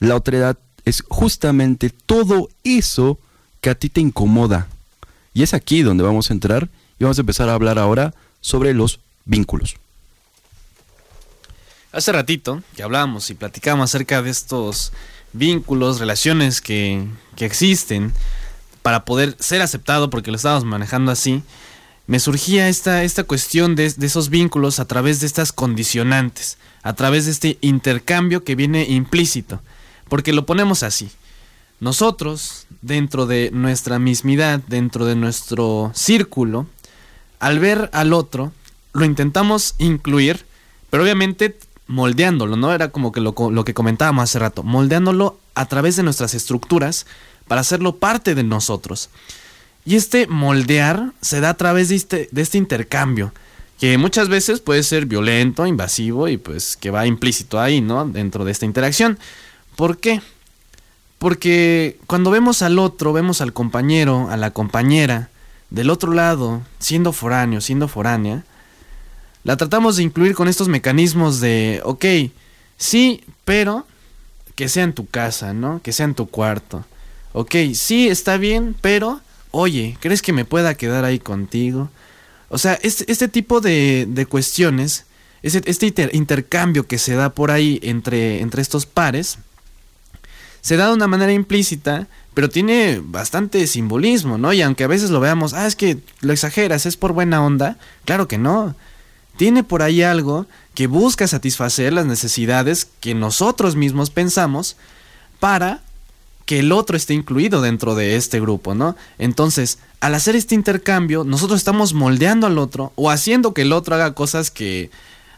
La otredad es justamente todo eso que a ti te incomoda. Y es aquí donde vamos a entrar y vamos a empezar a hablar ahora sobre los vínculos. Hace ratito que hablábamos y platicábamos acerca de estos vínculos, relaciones que, que existen para poder ser aceptado, porque lo estábamos manejando así, me surgía esta, esta cuestión de, de esos vínculos a través de estas condicionantes, a través de este intercambio que viene implícito. Porque lo ponemos así. Nosotros, dentro de nuestra mismidad, dentro de nuestro círculo, al ver al otro, lo intentamos incluir, pero obviamente moldeándolo, ¿no? Era como que lo, que comentábamos hace rato, moldeándolo a través de nuestras estructuras para hacerlo parte de nosotros. Y este moldear se da a través de este, de este intercambio, que muchas veces puede ser violento, invasivo y pues que va implícito ahí, ¿no? Dentro de esta interacción. ¿Por qué? Porque cuando vemos al otro, vemos al compañero, a la compañera, del otro lado, siendo foráneo, siendo foránea, la tratamos de incluir con estos mecanismos de, ok, sí, pero que sea en tu casa, ¿no? Que sea en tu cuarto. Ok, sí, está bien, pero oye, ¿crees que me pueda quedar ahí contigo? O sea, este, este tipo de, de cuestiones, este, este intercambio que se da por ahí entre, entre estos pares, se da de una manera implícita, pero tiene bastante simbolismo, ¿no? Y aunque a veces lo veamos, ah, es que lo exageras, es por buena onda, claro que no. Tiene por ahí algo que busca satisfacer las necesidades que nosotros mismos pensamos para que el otro esté incluido dentro de este grupo, ¿no? Entonces, al hacer este intercambio, nosotros estamos moldeando al otro o haciendo que el otro haga cosas que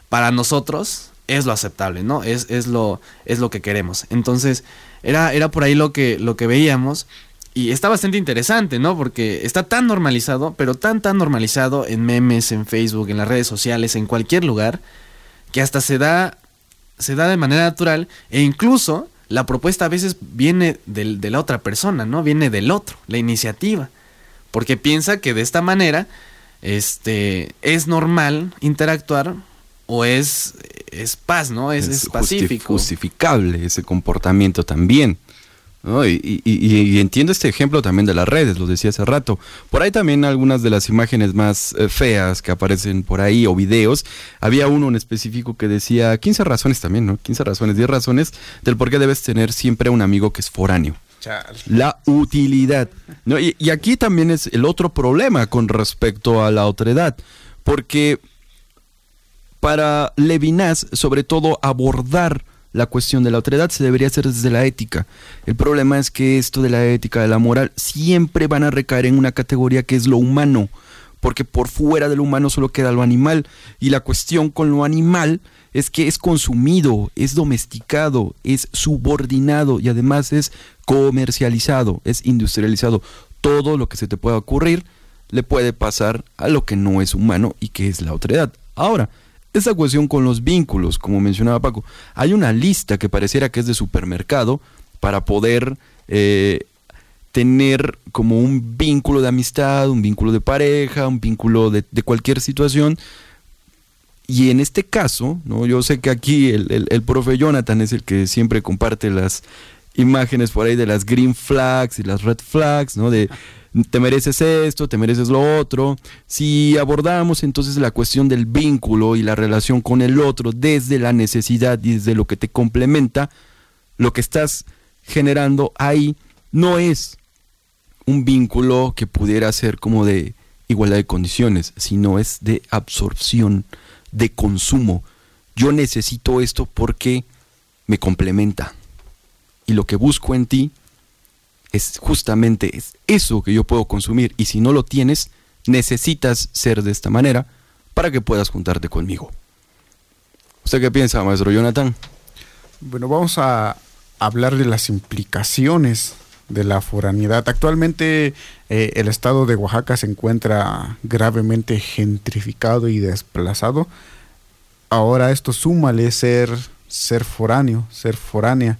para nosotros es lo aceptable, ¿no? Es, es, lo, es lo que queremos. Entonces, era, era por ahí lo que, lo que veíamos. Y está bastante interesante, ¿no? Porque está tan normalizado, pero tan, tan normalizado en memes, en Facebook, en las redes sociales, en cualquier lugar, que hasta se da, se da de manera natural e incluso la propuesta a veces viene de la otra persona, ¿no? Viene del otro, la iniciativa. Porque piensa que de esta manera este, es normal interactuar o es, es paz, ¿no? Es, es, pacífico. justificable ese comportamiento también. Y, entiendo este ejemplo también de las redes, lo decía hace rato. Por ahí también algunas de las imágenes más eh, feas que aparecen por ahí o videos. Había uno en específico que decía 15 razones también, ¿no? 15 razones, 10 razones del por qué debes tener siempre un amigo que es foráneo. La utilidad. ¿no? Y, y aquí también es el otro problema con respecto a la otredad. Porque para Levinas, sobre todo, abordar la cuestión de la otredad se debería hacer desde la ética. El problema es que esto de la ética, de la moral, siempre van a recaer en una categoría que es lo humano, porque por fuera de lo humano solo queda lo animal, y la cuestión con lo animal es que es consumido, es domesticado, es subordinado y además es comercializado, es industrializado. Todo lo que se te pueda ocurrir le puede pasar a lo que no es humano y que es la otredad. Ahora, esa cuestión con los vínculos, como mencionaba Paco, hay una lista que pareciera que es de supermercado para poder eh, tener como un vínculo de amistad, un vínculo de pareja, un vínculo de, cualquier situación. Y en este caso, ¿no? yo sé que aquí el, el profe Jonathan es el que siempre comparte las imágenes por ahí de las green flags y las red flags, ¿no? De te mereces esto, te mereces lo otro. Si abordamos entonces la cuestión del vínculo y la relación con el otro desde la necesidad y desde lo que te complementa, lo que estás generando ahí no es un vínculo que pudiera ser como de igualdad de condiciones, sino es de absorción, de consumo. Yo necesito esto porque me complementa. Y lo que busco en ti es justamente es eso que yo puedo consumir y si no lo tienes, necesitas ser de esta manera para que puedas juntarte conmigo. ¿Usted qué piensa, maestro Jonathan? Bueno, vamos a hablar de las implicaciones de la foranidad. Actualmente eh, el estado de Oaxaca se encuentra gravemente gentrificado y desplazado. Ahora esto súmale ser, ser foráneo, ser foránea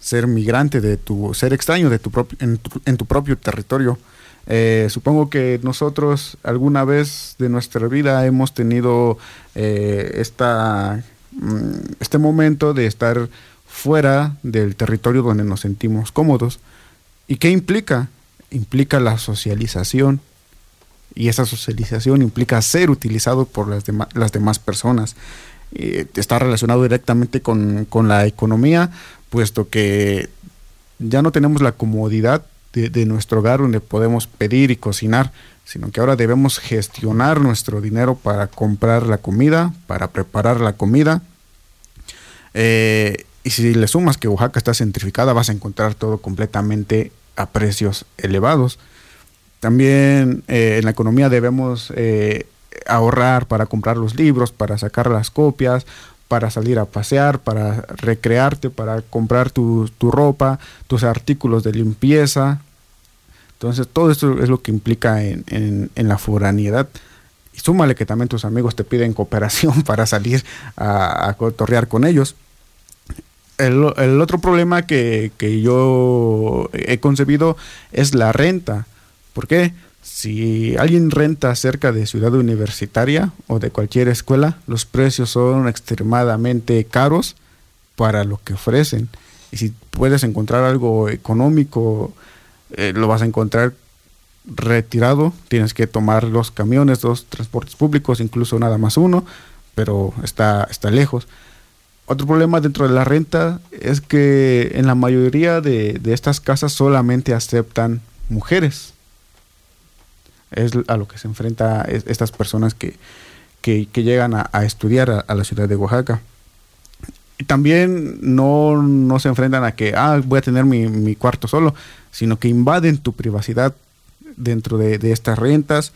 ser migrante, de tu, ser extraño de tu en, tu, propio territorio. Eh, supongo que nosotros alguna vez de nuestra vida hemos tenido eh, esta, mm, este momento de estar fuera del territorio donde nos sentimos cómodos. ¿Y qué implica? Implica la socialización. Y esa socialización implica ser utilizado por las, las demás personas. está relacionado directamente con, con la economía, puesto que ya no tenemos la comodidad de, nuestro hogar donde podemos pedir y cocinar, sino que ahora debemos gestionar nuestro dinero para comprar la comida, para preparar la comida. Eh, y si le sumas que Oaxaca está centrificada, vas a encontrar todo completamente a precios elevados. También eh, en la economía debemos eh, ahorrar para comprar los libros, para sacar las copias, para salir a pasear, para recrearte, para comprar tu, tu ropa, tus artículos de limpieza. Entonces todo esto es lo que implica en, en, la foraniedad. Y súmale que también tus amigos te piden cooperación para salir a, a cotorrear con ellos. El, el otro problema que, que yo he concebido es la renta. ¿Por qué? Si alguien renta cerca de ciudad universitaria o de cualquier escuela, los precios son extremadamente caros para lo que ofrecen. Y si puedes encontrar algo económico, eh, lo vas a encontrar retirado. Tienes que tomar los camiones, los transportes públicos, incluso nada más uno, pero está, está lejos. Otro problema dentro de la renta es que en la mayoría de, de estas casas solamente aceptan mujeres es a lo que se enfrenta es, estas personas que, que, llegan a, estudiar a, la ciudad de Oaxaca. También no, no, se enfrentan a que, ah, voy a tener mi, mi cuarto solo, sino que invaden tu privacidad dentro de, de estas rentas.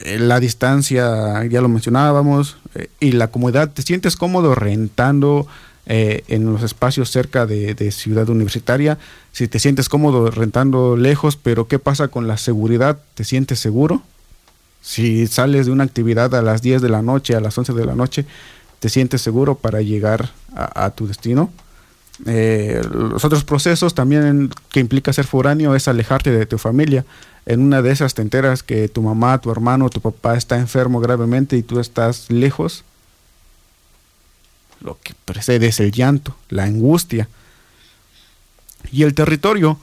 Eh, la distancia, ya lo mencionábamos, eh, y la comodidad, te sientes cómodo rentando eh, en los espacios cerca de, ciudad universitaria, si te sientes cómodo rentando lejos, pero ¿qué pasa con la seguridad? ¿Te sientes seguro? Si sales de una actividad a las 10 de la noche, a las 11 de la noche, ¿te sientes seguro para llegar a, a tu destino? Eh, los otros procesos también que implica ser foráneo es alejarte de tu familia. En una de esas te enteras que tu mamá, tu hermano, tu papá está enfermo gravemente y tú estás lejos lo que precede es el llanto, la angustia. Y el territorio,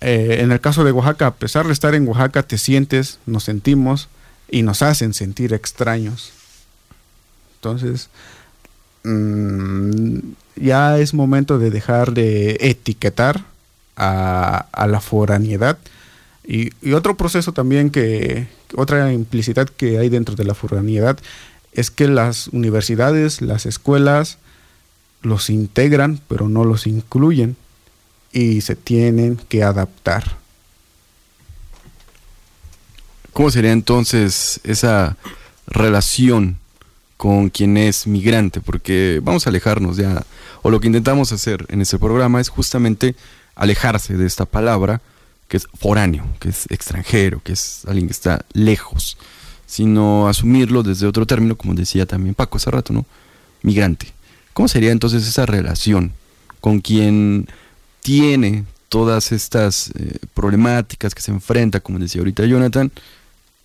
eh, en el caso de Oaxaca, a pesar de estar en Oaxaca, te sientes, nos sentimos y nos hacen sentir extraños. Entonces, mmm, ya es momento de dejar de etiquetar a, la foraniedad. Y, y, otro proceso también que, otra implicidad que hay dentro de la foraniedad es que las universidades, las escuelas, los integran, pero no los incluyen y se tienen que adaptar. ¿Cómo sería entonces esa relación con quien es migrante? Porque vamos a alejarnos ya, o lo que intentamos hacer en este programa es justamente alejarse de esta palabra que es foráneo, que es extranjero, que es alguien que está lejos sino asumirlo desde otro término, como decía también Paco hace rato, ¿no? Migrante. ¿Cómo sería entonces esa relación con quien tiene todas estas eh, problemáticas que se enfrenta, como decía ahorita Jonathan?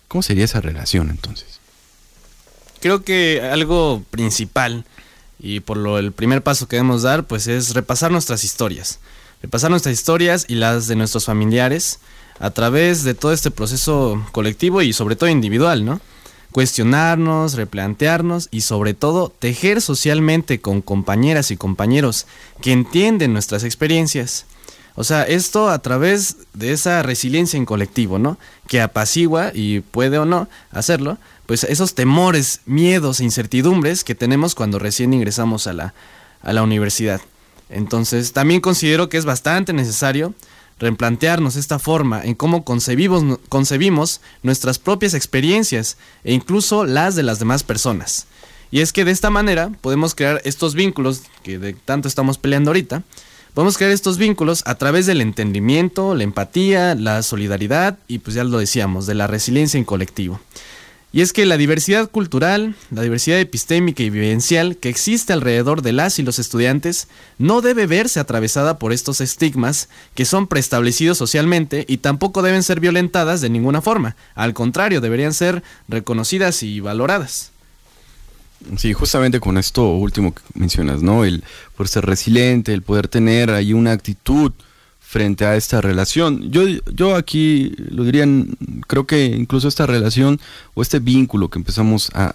¿Cómo sería esa relación entonces? Creo que algo principal y por lo el primer paso que debemos dar pues es repasar nuestras historias. Repasar nuestras historias y las de nuestros familiares a través de todo este proceso colectivo y sobre todo individual, ¿no? Cuestionarnos, replantearnos y sobre todo tejer socialmente con compañeras y compañeros que entienden nuestras experiencias. O sea, esto a través de esa resiliencia en colectivo, ¿no? Que apacigua y puede o no hacerlo, pues esos temores, miedos e incertidumbres que tenemos cuando recién ingresamos a la, a la universidad. Entonces, también considero que es bastante necesario replantearnos esta forma en cómo concebimos, concebimos nuestras propias experiencias e incluso las de las demás personas. Y es que de esta manera podemos crear estos vínculos que de tanto estamos peleando ahorita, podemos crear estos vínculos a través del entendimiento, la empatía, la solidaridad y pues ya lo decíamos, de la resiliencia en colectivo. Y es que la diversidad cultural, la diversidad epistémica y vivencial que existe alrededor de las y los estudiantes no debe verse atravesada por estos estigmas que son preestablecidos socialmente y tampoco deben ser violentadas de ninguna forma. Al contrario, deberían ser reconocidas y valoradas. Sí, justamente con esto último que mencionas, ¿no? El poder ser resiliente, el poder tener ahí una actitud frente a esta relación. Yo, yo aquí lo diría, creo que incluso esta relación o este vínculo que empezamos a,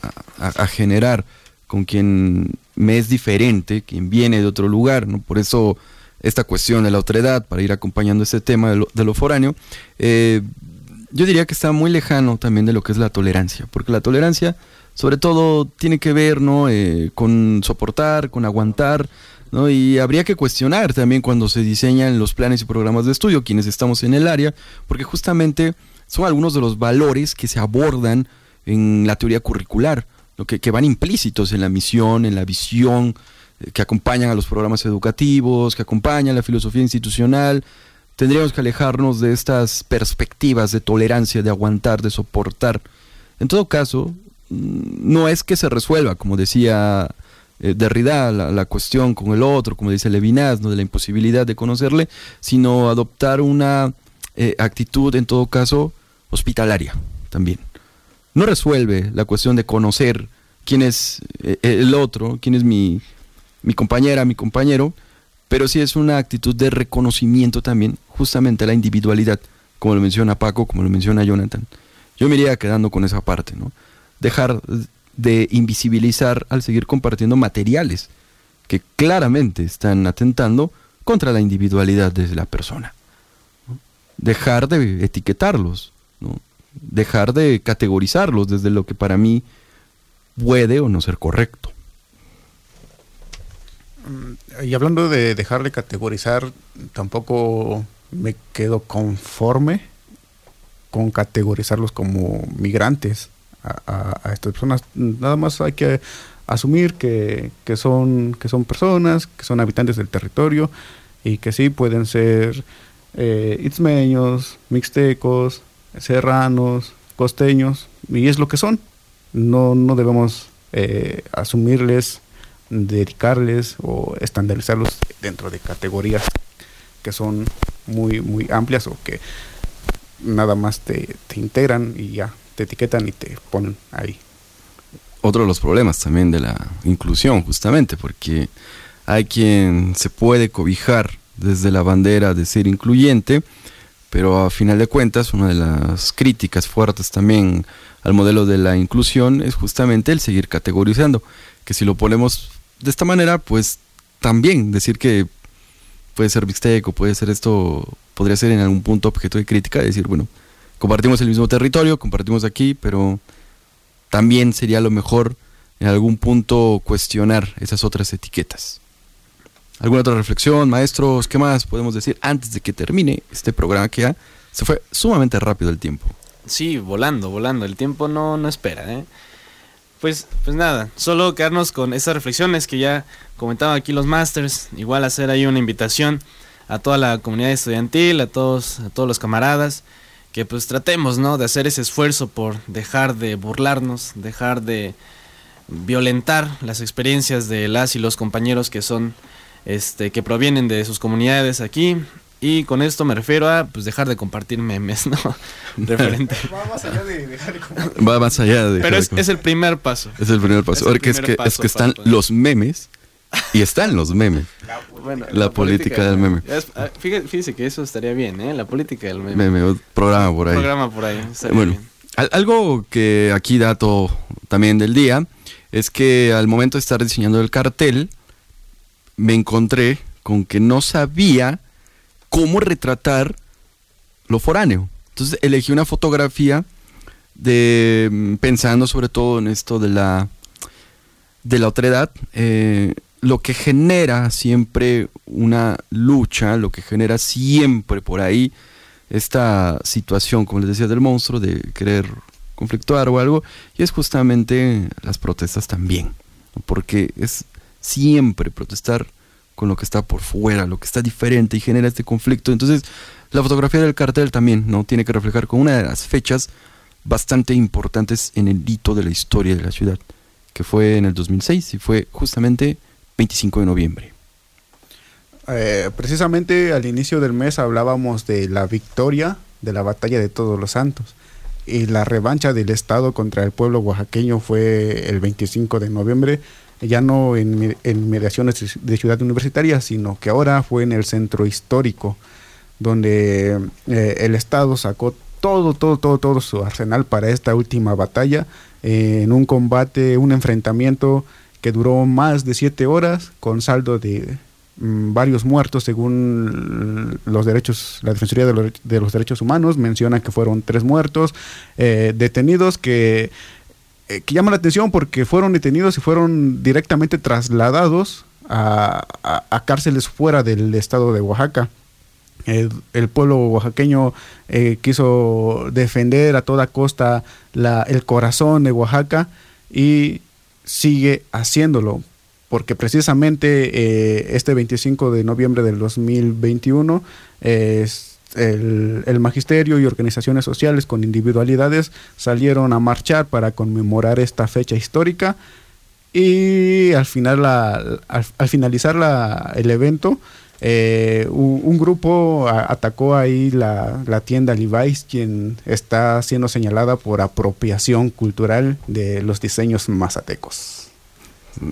generar con quien me es diferente, quien viene de otro lugar, ¿no? Por eso esta cuestión de la otredad, para ir acompañando este tema de lo, de lo foráneo, eh, yo diría que está muy lejano también de lo que es la tolerancia, porque la tolerancia sobre todo tiene que ver ¿no? Eh, con soportar, con aguantar, ¿no? y habría que cuestionar también cuando se diseñan los planes y programas de estudio, quienes estamos en el área, porque justamente son algunos de los valores que se abordan en la teoría curricular, lo que, que van implícitos en la misión, en la visión, eh, que acompañan a los programas educativos, que acompañan la filosofía institucional. Tendríamos que alejarnos de estas perspectivas de tolerancia, de aguantar, de soportar. En todo caso, mm, no es que se resuelva, como decía eh, Derrida, la, la, cuestión con el otro, como dice Levinas, ¿no? de la imposibilidad de conocerle, sino adoptar una eh, actitud, en todo caso, hospitalaria también. No resuelve la cuestión de conocer quién es eh, el otro, quién es mi, mi compañera, mi compañero, pero sí es una actitud de reconocimiento también, justamente a la individualidad, como lo menciona Paco, como lo menciona Jonathan. Yo me iría quedando con esa parte, ¿no? Dejar de invisibilizar al seguir compartiendo materiales que claramente están atentando contra la individualidad de la persona. Dejar de etiquetarlos, ¿no? dejar de categorizarlos desde lo que para mí puede o no ser correcto. Y hablando de dejar de categorizar, tampoco me quedo conforme con categorizarlos como migrantes a, a, estas personas. Nada más hay que asumir que, que, son, que son personas, que son habitantes del territorio y que sí pueden ser eh, itzmeños, mixtecos, serranos, costeños, y es lo que son. No, no debemos eh, asumirles dedicarles o estandarizarlos dentro de categorías que son muy muy amplias o que nada más te, te, integran y ya te etiquetan y te ponen ahí. Otro de los problemas también de la inclusión, justamente, porque hay quien se puede cobijar desde la bandera de ser incluyente, pero a final de cuentas una de las críticas fuertes también al modelo de la inclusión es justamente el seguir categorizando, que si lo ponemos de esta manera, pues también decir que puede ser mixteco, puede ser esto, podría ser en algún punto objeto de crítica, decir, bueno, compartimos el mismo territorio, compartimos aquí, pero también sería lo mejor en algún punto cuestionar esas otras etiquetas. ¿Alguna otra reflexión, maestros? ¿Qué más podemos decir antes de que termine este programa que ya se fue sumamente rápido el tiempo? Sí, volando, volando. El tiempo no, no espera, ¿eh? Pues, pues nada, solo quedarnos con esas reflexiones que ya comentaban aquí los masters. Igual hacer ahí una invitación a toda la comunidad estudiantil, a todos, a todos los camaradas, que pues tratemos, ¿no? De hacer ese esfuerzo por dejar de burlarnos, dejar de violentar las experiencias de las y los compañeros que son, este, que provienen de sus comunidades aquí y con esto me refiero a pues dejar de compartir memes, ¿no? Referente. Va más allá de dejar de compartir. Va más allá de Pero es, es, el primer paso. Es el primer paso. Es el Porque es primer que, es que están los memes y están los memes. Bueno, La política del meme. Ah, fíjese, fíjese que eso estaría bien, ¿eh? La política del meme. Meme, programa por ahí. programa por ahí. Bueno, bien. algo que aquí dato también del día es que al momento de estar diseñando el cartel me encontré con que no sabía cómo retratar lo foráneo. Entonces elegí una fotografía de mm, pensando sobre todo en esto de la de la otredad, eh, lo que genera siempre una lucha, lo que genera siempre por ahí esta situación, como les decía, del monstruo, de querer conflictuar o algo, y es justamente las protestas también, porque es siempre protestar con lo que está por fuera, lo que está diferente y genera este conflicto. Entonces, la fotografía del cartel también no tiene que reflejar con una de las fechas bastante importantes en el hito de la historia de la ciudad, que fue en el 2006 y fue justamente 25 de noviembre. Eh, precisamente al inicio del mes hablábamos de la victoria de la batalla de Todos los Santos y la revancha del Estado contra el pueblo oaxaqueño fue el 25 de noviembre, ya no en, me- en mediaciones de ciudad universitaria, sino que ahora fue en el centro histórico, donde eh, el Estado sacó todo, todo, todo, todo su arsenal para esta última batalla, eh, en un combate, un enfrentamiento duró más de siete horas, con saldo de mm, varios muertos según los derechos, la Defensoría de los, de los Derechos Humanos menciona que fueron tres muertos, eh, detenidos que, eh, que llama la atención porque fueron detenidos y fueron directamente trasladados a, a- a cárceles fuera del estado de Oaxaca. El, el pueblo oaxaqueño eh, quiso defender a toda costa la- el corazón de Oaxaca y sigue haciéndolo porque precisamente eh, este 25 de noviembre del 2021 eh, es el, el magisterio y organizaciones sociales con individualidades salieron a marchar para conmemorar esta fecha histórica. Y al final la- al finalizar la- el evento eh, un, grupo atacó ahí la, la tienda Levi's quien está siendo señalada por apropiación cultural de los diseños mazatecos.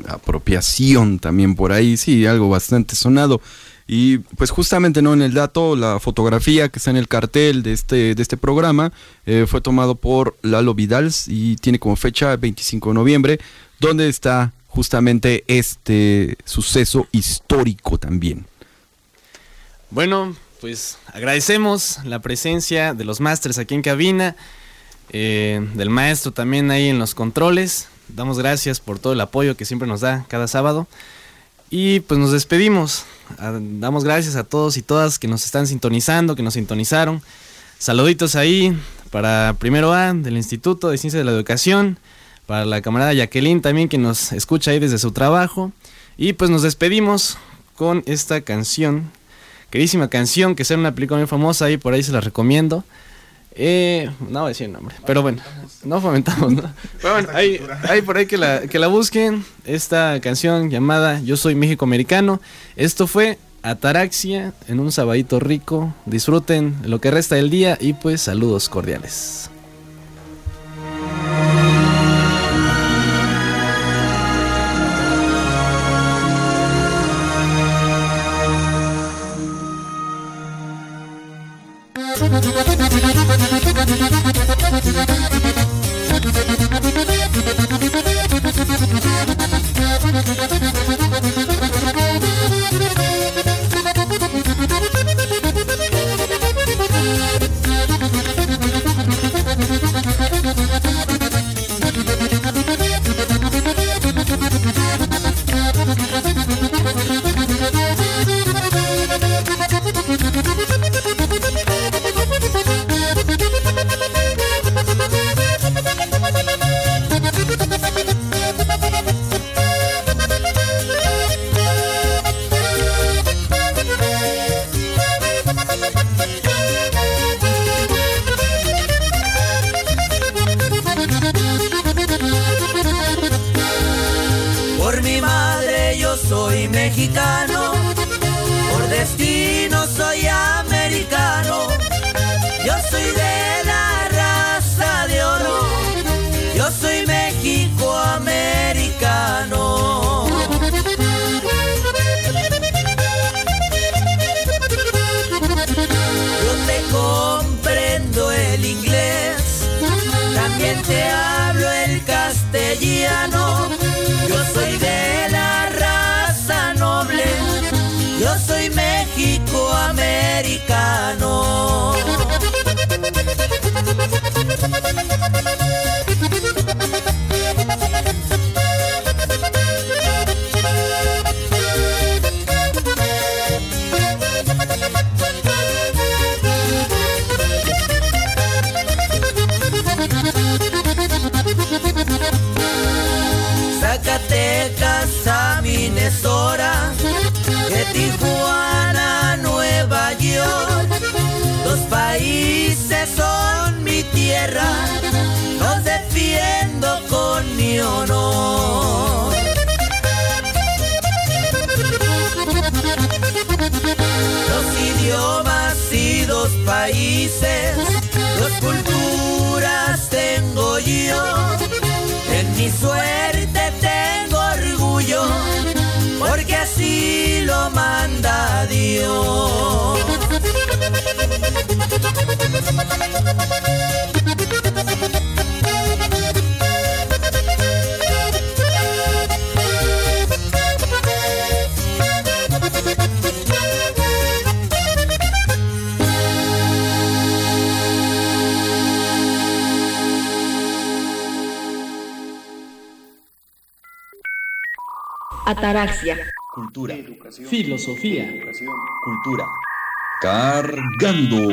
apropiación también por ahí, sí, algo bastante sonado. Y pues justamente no en el dato, la fotografía que está en el cartel de este, de este programa eh, fue tomado por Lalo Vidals y tiene como fecha 25 de noviembre, donde está justamente este suceso histórico también. Bueno, pues agradecemos la presencia de los másters aquí en cabina, eh, del maestro también ahí en los controles. Damos gracias por todo el apoyo que siempre nos da cada sábado. Y pues nos despedimos. Ah, Damos gracias a todos y todas que nos están sintonizando, que nos sintonizaron. Saluditos ahí para primero A del Instituto de Ciencias de la Educación, para la camarada Jacqueline también que nos escucha ahí desde su trabajo. Y pues nos despedimos con esta canción, queridísima canción que será una película muy famosa y por ahí se la recomiendo. Eh, no voy a decir el nombre, pero bueno, no fomentamos, ¿no? Pero bueno, hay por ahí que la, que la busquen, esta canción llamada Yo Soy México Americano. Esto fue Ataraxia en un sabadito rico. Disfruten lo que resta del día y pues saludos cordiales. Por los defiendo con mi honor. Dos idiomas y dos países, dos culturas tengo yo. En mi suerte tengo orgullo, porque así lo manda Dios. Ataraxia. Cultura. Filosofía. Cultura. Cargando.